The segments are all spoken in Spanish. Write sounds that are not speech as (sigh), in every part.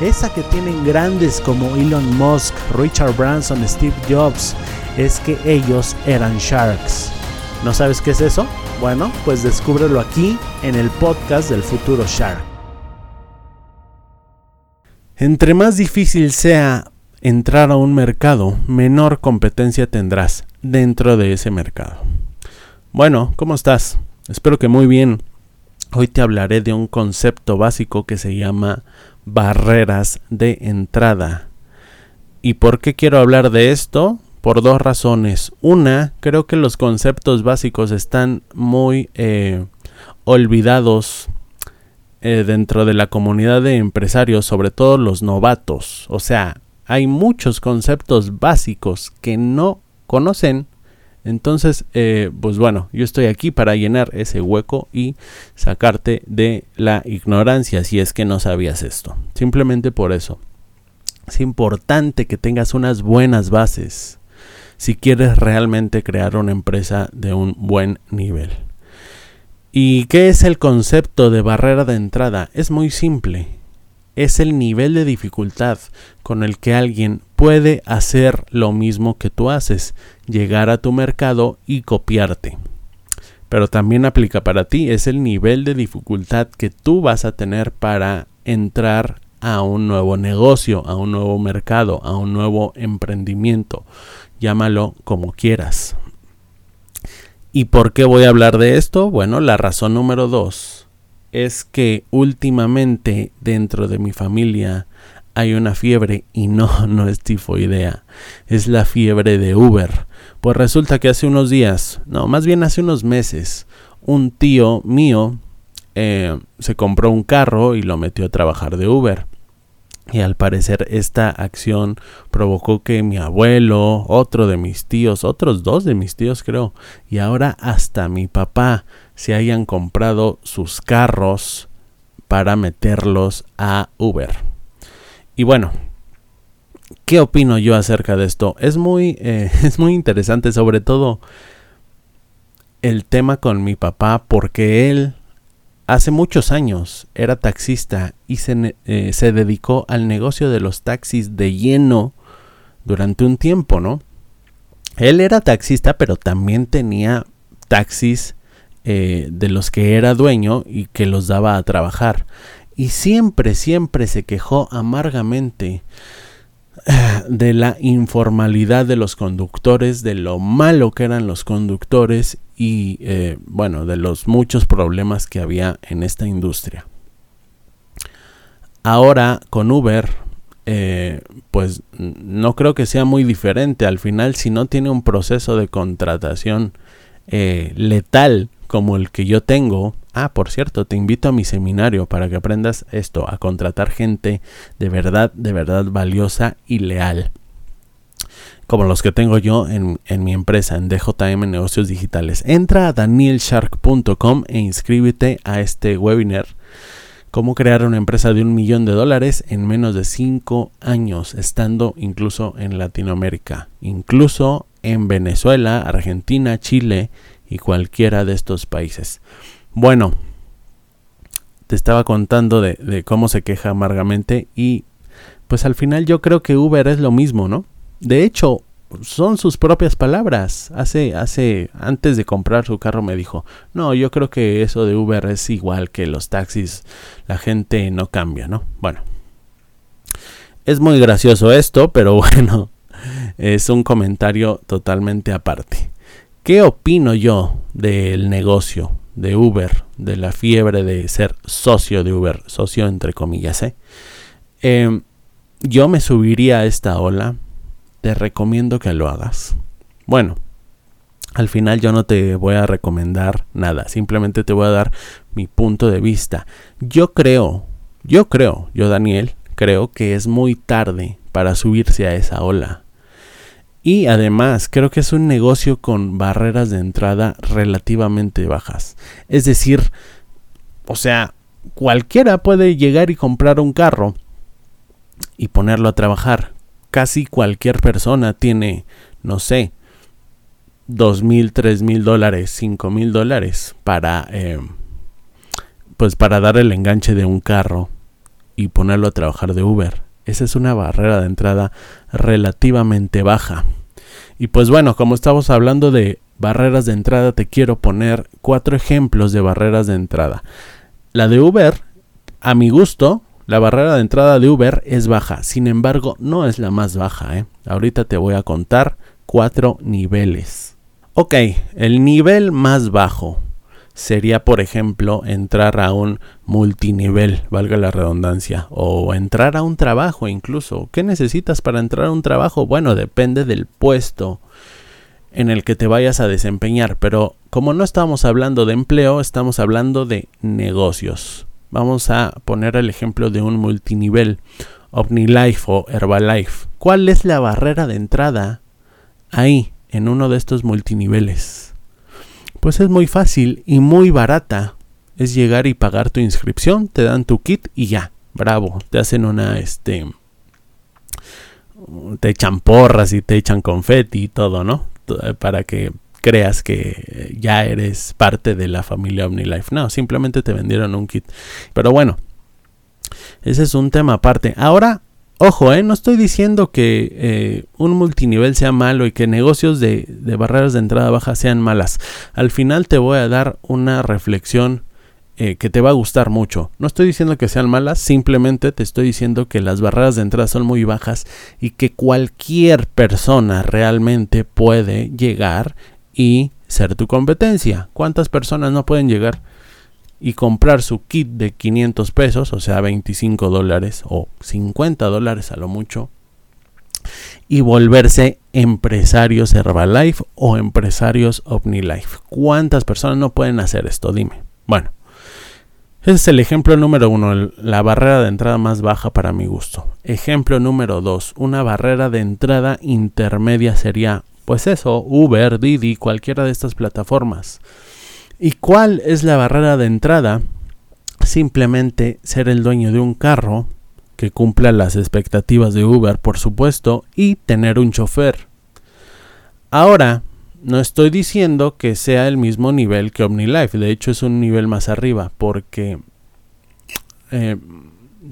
esa que tienen grandes como Elon Musk, Richard Branson, Steve Jobs, es que ellos eran sharks. ¿No sabes qué es eso? Bueno, pues descúbrelo aquí en el podcast del futuro Shark. Entre más difícil sea entrar a un mercado, menor competencia tendrás dentro de ese mercado. Bueno, ¿cómo estás? Espero que muy bien. Hoy te hablaré de un concepto básico que se llama barreras de entrada. ¿Y por qué quiero hablar de esto? Por dos razones. Una, creo que los conceptos básicos están muy eh, olvidados eh, dentro de la comunidad de empresarios, sobre todo los novatos. O sea, hay muchos conceptos básicos que no conocen entonces, eh, pues bueno, yo estoy aquí para llenar ese hueco y sacarte de la ignorancia si es que no sabías esto. Simplemente por eso. Es importante que tengas unas buenas bases si quieres realmente crear una empresa de un buen nivel. ¿Y qué es el concepto de barrera de entrada? Es muy simple es el nivel de dificultad con el que alguien puede hacer lo mismo que tú haces, llegar a tu mercado y copiarte. Pero también aplica para ti, es el nivel de dificultad que tú vas a tener para entrar a un nuevo negocio, a un nuevo mercado, a un nuevo emprendimiento. Llámalo como quieras. ¿Y por qué voy a hablar de esto? Bueno, la razón número dos es que últimamente dentro de mi familia hay una fiebre y no, (laughs) no es tifoidea, es la fiebre de Uber. Pues resulta que hace unos días, no, más bien hace unos meses, un tío mío eh, se compró un carro y lo metió a trabajar de Uber. Y al parecer esta acción provocó que mi abuelo, otro de mis tíos, otros dos de mis tíos creo, y ahora hasta mi papá se hayan comprado sus carros para meterlos a Uber. Y bueno, ¿qué opino yo acerca de esto? Es muy, eh, (laughs) es muy interesante, sobre todo el tema con mi papá, porque él hace muchos años era taxista y se, eh, se dedicó al negocio de los taxis de lleno durante un tiempo, ¿no? Él era taxista, pero también tenía taxis eh, de los que era dueño y que los daba a trabajar. Y siempre, siempre se quejó amargamente de la informalidad de los conductores, de lo malo que eran los conductores y eh, bueno, de los muchos problemas que había en esta industria. Ahora con Uber, pues no creo que sea muy diferente. Al final, si no tiene un proceso de contratación letal como el que yo tengo. Ah, por cierto, te invito a mi seminario para que aprendas esto, a contratar gente de verdad, de verdad valiosa y leal. Como los que tengo yo en, mi empresa, en DJM Negocios Digitales. Entra a danielshark.com e inscríbete a este webinar. Cómo crear una empresa de un millón de dólares en menos de cinco años, estando incluso en Latinoamérica, incluso en Venezuela, Argentina, Chile y cualquiera de estos países. Bueno, te estaba contando de, cómo se queja amargamente y pues al final yo creo que Uber es lo mismo, ¿no? De hecho, son sus propias palabras. Hace, hace, antes de comprar su carro me dijo, no, yo creo que eso de Uber es igual que los taxis, la gente no cambia, ¿no? Bueno, Es muy gracioso esto, pero (laughs) bueno, es un comentario totalmente aparte. ¿Qué opino yo del negocio de Uber, de la fiebre de ser socio de Uber, socio entre comillas? ¿eh? Em, yo me subiría a esta ola, te recomiendo que lo hagas. Bueno, al final yo no te voy a recomendar nada, simplemente te voy a dar mi punto de vista. Yo creo, yo creo, yo Daniel, creo que es muy tarde para subirse a esa ola. Y además creo que es un negocio con barreras de entrada relativamente bajas. Es decir, o sea, cualquiera puede llegar y comprar un carro y ponerlo a trabajar. Casi cualquier persona tiene, no sé, dos mil, tres mil dólares, cinco mil dólares para, eh, pues para dar el enganche de un carro y ponerlo a trabajar de Uber. Esa es una barrera de entrada relativamente baja. Y pues bueno, como estamos hablando de barreras de entrada, te quiero poner cuatro ejemplos de barreras de entrada. La de Uber, a mi gusto, la barrera de entrada de Uber es baja. Sin embargo, no es la más baja. ¿eh? Ahorita te voy a contar cuatro niveles. Ok, el nivel más bajo sería, por ejemplo, entrar a un multinivel, valga la redundancia, o entrar a un trabajo incluso. ¿Qué necesitas para entrar a un trabajo? Bueno, depende del puesto en el que te vayas a desempeñar, pero como no estamos hablando de empleo, estamos hablando de negocios. Vamos a poner el ejemplo de un multinivel, OmniLife o Herbalife. ¿Cuál es la barrera de entrada ahí, en uno de estos multiniveles? Pues es muy fácil y muy barata. Es llegar y pagar tu inscripción, te dan tu kit y ya, bravo, te hacen una, este, te echan porras y te echan confeti y todo, ¿no? Eh, para que creas que ya eres parte de la familia OmniLife. No, simplemente te vendieron un kit. Pero bueno, ese es un tema aparte. Ahora Ojo, eh, no estoy diciendo que eh, un multinivel sea malo y que negocios de, barreras de entrada baja sean malas. Al final te voy a dar una reflexión eh, que te va a gustar mucho. No estoy diciendo que sean malas, simplemente te estoy diciendo que las barreras de entrada son muy bajas y que cualquier persona realmente puede llegar y ser tu competencia. ¿Cuántas personas no pueden llegar? Y comprar su kit de 500 pesos, o sea, 25 dólares o 50 dólares a lo mucho, y volverse empresarios Herbalife o empresarios OmniLife. ¿Cuántas personas no pueden hacer esto? Dime. Bueno, ese es el ejemplo número uno, la barrera de entrada más baja para mi gusto. Ejemplo número dos, una barrera de entrada intermedia sería, pues eso, Uber, Didi, cualquiera de estas plataformas. ¿Y cuál es la barrera de entrada? Simplemente ser el dueño de un carro que cumpla las expectativas de Uber, por supuesto, y tener un chofer. Ahora, no estoy diciendo que sea el mismo nivel que OmniLife, de hecho es un nivel más arriba, porque eh,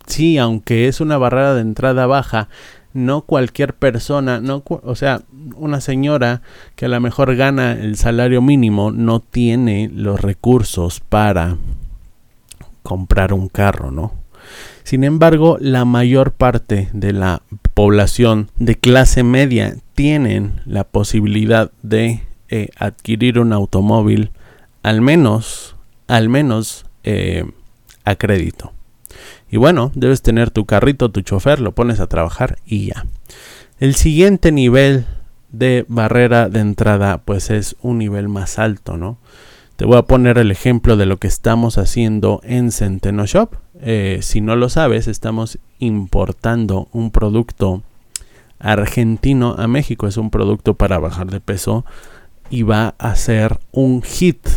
sí, aunque es una barrera de entrada baja, no cualquier persona, no, o sea, una señora que a lo mejor gana el salario mínimo no tiene los recursos para comprar un carro, ¿no? Sin embargo, la mayor parte de la población de clase media tienen la posibilidad de eh, adquirir un automóvil al menos, al menos eh, a crédito. Y bueno, debes tener tu carrito, tu chofer, lo pones a trabajar y ya. El siguiente nivel de barrera de entrada pues es un nivel más alto, ¿no? Te voy a poner el ejemplo de lo que estamos haciendo en Centeno Shop. Eh, si no lo sabes, estamos importando un producto argentino a México. Es un producto para bajar de peso y va a ser un hit.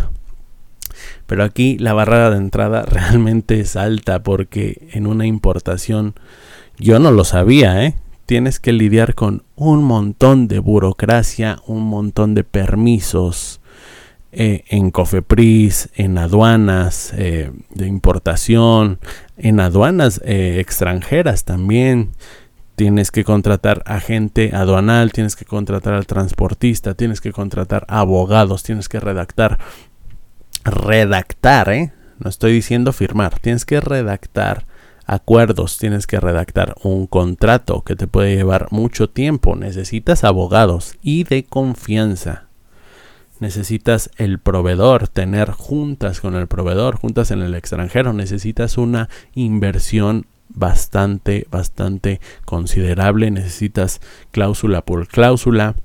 Pero aquí la barrera de entrada (laughs) realmente es alta porque en una importación yo no lo sabía, ¿eh? Tienes que lidiar con un montón de burocracia, un montón de permisos eh, en Cofepris, en aduanas eh, de importación, en aduanas eh, extranjeras también. Tienes que contratar agente aduanal, tienes que contratar al transportista, tienes que contratar abogados, tienes que redactar redactar, ¿eh? No estoy diciendo firmar, tienes que redactar acuerdos, tienes que redactar un contrato que te puede llevar mucho tiempo. Necesitas abogados y de confianza. Necesitas el proveedor, tener juntas con el proveedor, juntas en el extranjero. Necesitas una inversión bastante, bastante considerable. Necesitas cláusula por cláusula.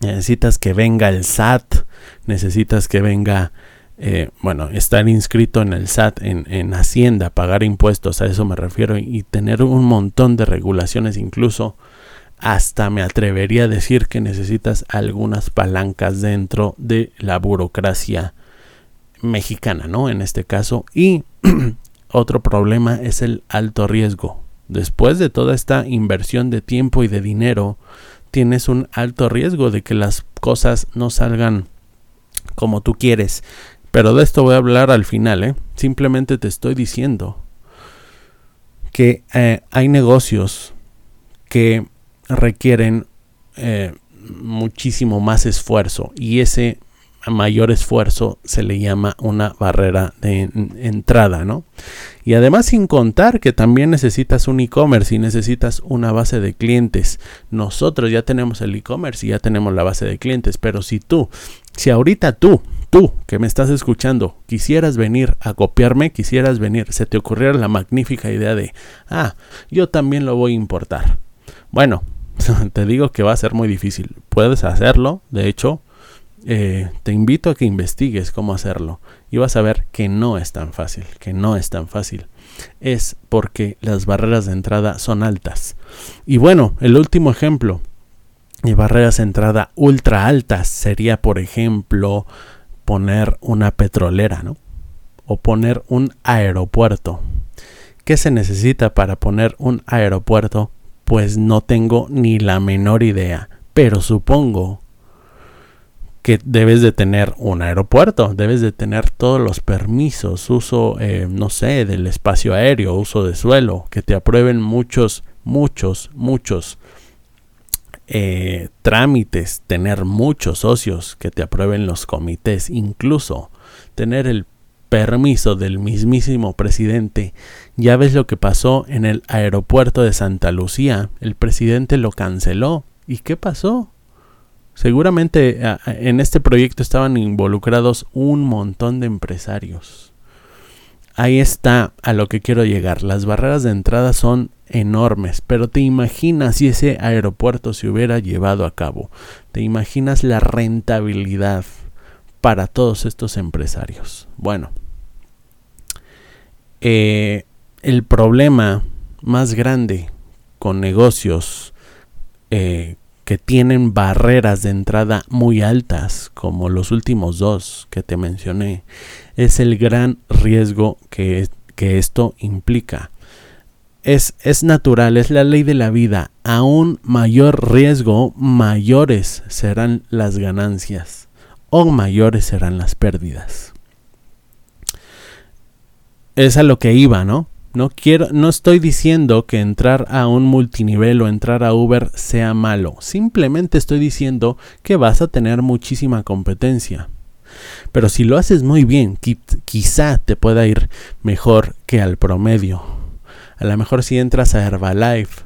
Necesitas que venga el SAT. Necesitas que venga eh, bueno, estar inscrito en el SAT, en, Hacienda, pagar impuestos, a eso me refiero, y tener un montón de regulaciones, incluso hasta me atrevería a decir que necesitas algunas palancas dentro de la burocracia mexicana, ¿no? En este caso. Y (clears throat) otro problema es el alto riesgo. Después de toda esta inversión de tiempo y de dinero, tienes un alto riesgo de que las cosas no salgan como tú quieres. Pero de esto voy a hablar al final, ¿eh? Simplemente te estoy diciendo que eh, hay negocios que requieren eh, muchísimo más esfuerzo y ese mayor esfuerzo se le llama una barrera de entrada, ¿no? Y además sin contar que también necesitas un e-commerce y necesitas una base de clientes. Nosotros ya tenemos el e-commerce y ya tenemos la base de clientes, pero si tú, si ahorita tú, tú que me estás escuchando, quisieras venir a copiarme, quisieras venir, se te ocurriera la magnífica idea de, ah, yo también lo voy a importar. Bueno, (laughs) te digo que va a ser muy difícil. Puedes hacerlo, de hecho, eh, te invito a que investigues cómo hacerlo y vas a ver que no es tan fácil, que no es tan fácil. Es porque las barreras de entrada son altas. Y bueno, el último ejemplo de barreras de entrada ultra altas sería, por ejemplo, poner una petrolera, ¿no? O poner un aeropuerto. ¿Qué se necesita para poner un aeropuerto? Pues no tengo ni la menor idea, pero supongo que debes de tener un aeropuerto, debes de tener todos los permisos, uso, eh, no sé, del espacio aéreo, uso de suelo, que te aprueben muchos, muchos, muchos eh, trámites, tener muchos socios que te aprueben los comités, incluso tener el permiso del mismísimo presidente. Ya ves lo que pasó en el aeropuerto de Santa Lucía. El presidente lo canceló. ¿Y qué pasó? Seguramente en este proyecto estaban involucrados un montón de empresarios. Ahí está a lo que quiero llegar. Las barreras de entrada son enormes, pero te imaginas si ese aeropuerto se hubiera llevado a cabo. Te imaginas la rentabilidad para todos estos empresarios. Bueno, eh, el problema más grande con negocios eh, que tienen barreras de entrada muy altas, como los últimos dos que te mencioné, es el gran riesgo que, que esto implica. Es, natural, es la ley de la vida. A un mayor riesgo, mayores serán las ganancias o mayores serán las pérdidas. Es a lo que iba, ¿no? No quiero, no estoy diciendo que entrar a un multinivel o entrar a Uber sea malo. Simplemente estoy diciendo que vas a tener muchísima competencia. Pero si lo haces muy bien, quizá te pueda ir mejor que al promedio. A lo mejor si entras a Herbalife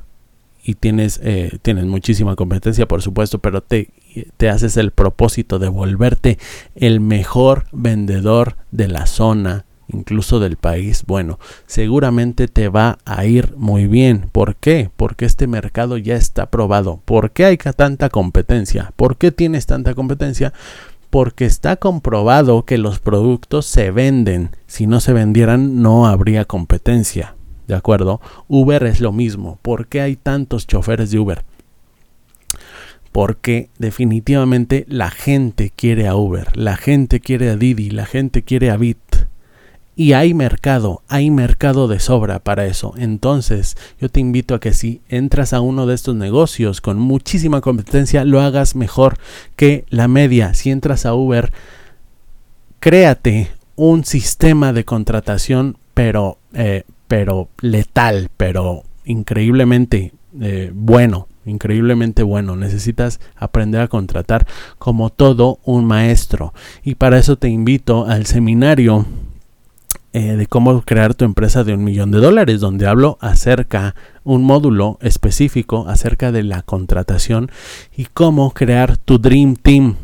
y tienes, eh, tienes muchísima competencia, por supuesto, pero te, te haces el propósito de volverte el mejor vendedor de la zona incluso del país, bueno, seguramente te va a ir muy bien. ¿Por qué? Porque este mercado ya está probado. ¿Por qué hay tanta competencia? ¿Por qué tienes tanta competencia? Porque está comprobado que los productos se venden. Si no se vendieran, no habría competencia. ¿De acuerdo? Uber es lo mismo. ¿Por qué hay tantos choferes de Uber? Porque definitivamente la gente quiere a Uber, la gente quiere a Didi, la gente quiere a Bit y hay mercado, hay mercado de sobra para eso. Entonces, yo te invito a que si entras a uno de estos negocios con muchísima competencia, lo hagas mejor que la media. Si entras a Uber, créate un sistema de contratación, pero, eh, pero letal, pero increíblemente eh, bueno increíblemente bueno. Necesitas aprender a contratar como todo un maestro. Y para eso te invito al seminario eh, de cómo crear tu empresa de un millón de dólares, donde hablo acerca un módulo específico acerca de la contratación y cómo crear tu Dream Team,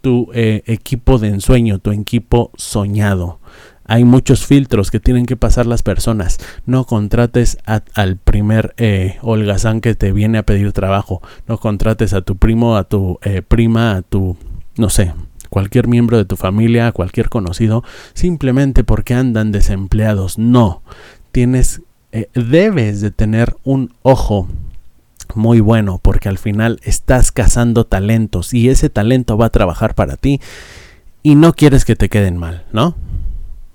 tu eh, equipo de ensueño, tu equipo soñado. Hay muchos filtros que tienen que pasar las personas. No contrates al primer eh, holgazán que te viene a pedir trabajo. No contrates a tu primo, a tu eh, prima, a tu, no sé, cualquier miembro de tu familia, a cualquier conocido, simplemente porque andan desempleados. No. Tienes, eh, debes de tener un ojo muy bueno porque al final estás cazando talentos y ese talento va a trabajar para ti y no quieres que te queden mal, ¿no?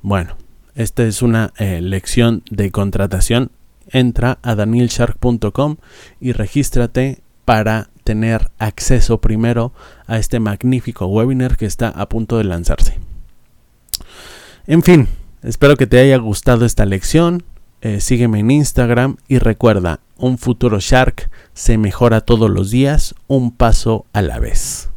Bueno, esta es una eh, lección de contratación. Entra a danielshark.com y regístrate para tener acceso primero a este magnífico webinar que está a punto de lanzarse. En fin, espero que te haya gustado esta lección. Eh, sígueme en Instagram y recuerda, un futuro Shark se mejora todos los días, un paso a la vez.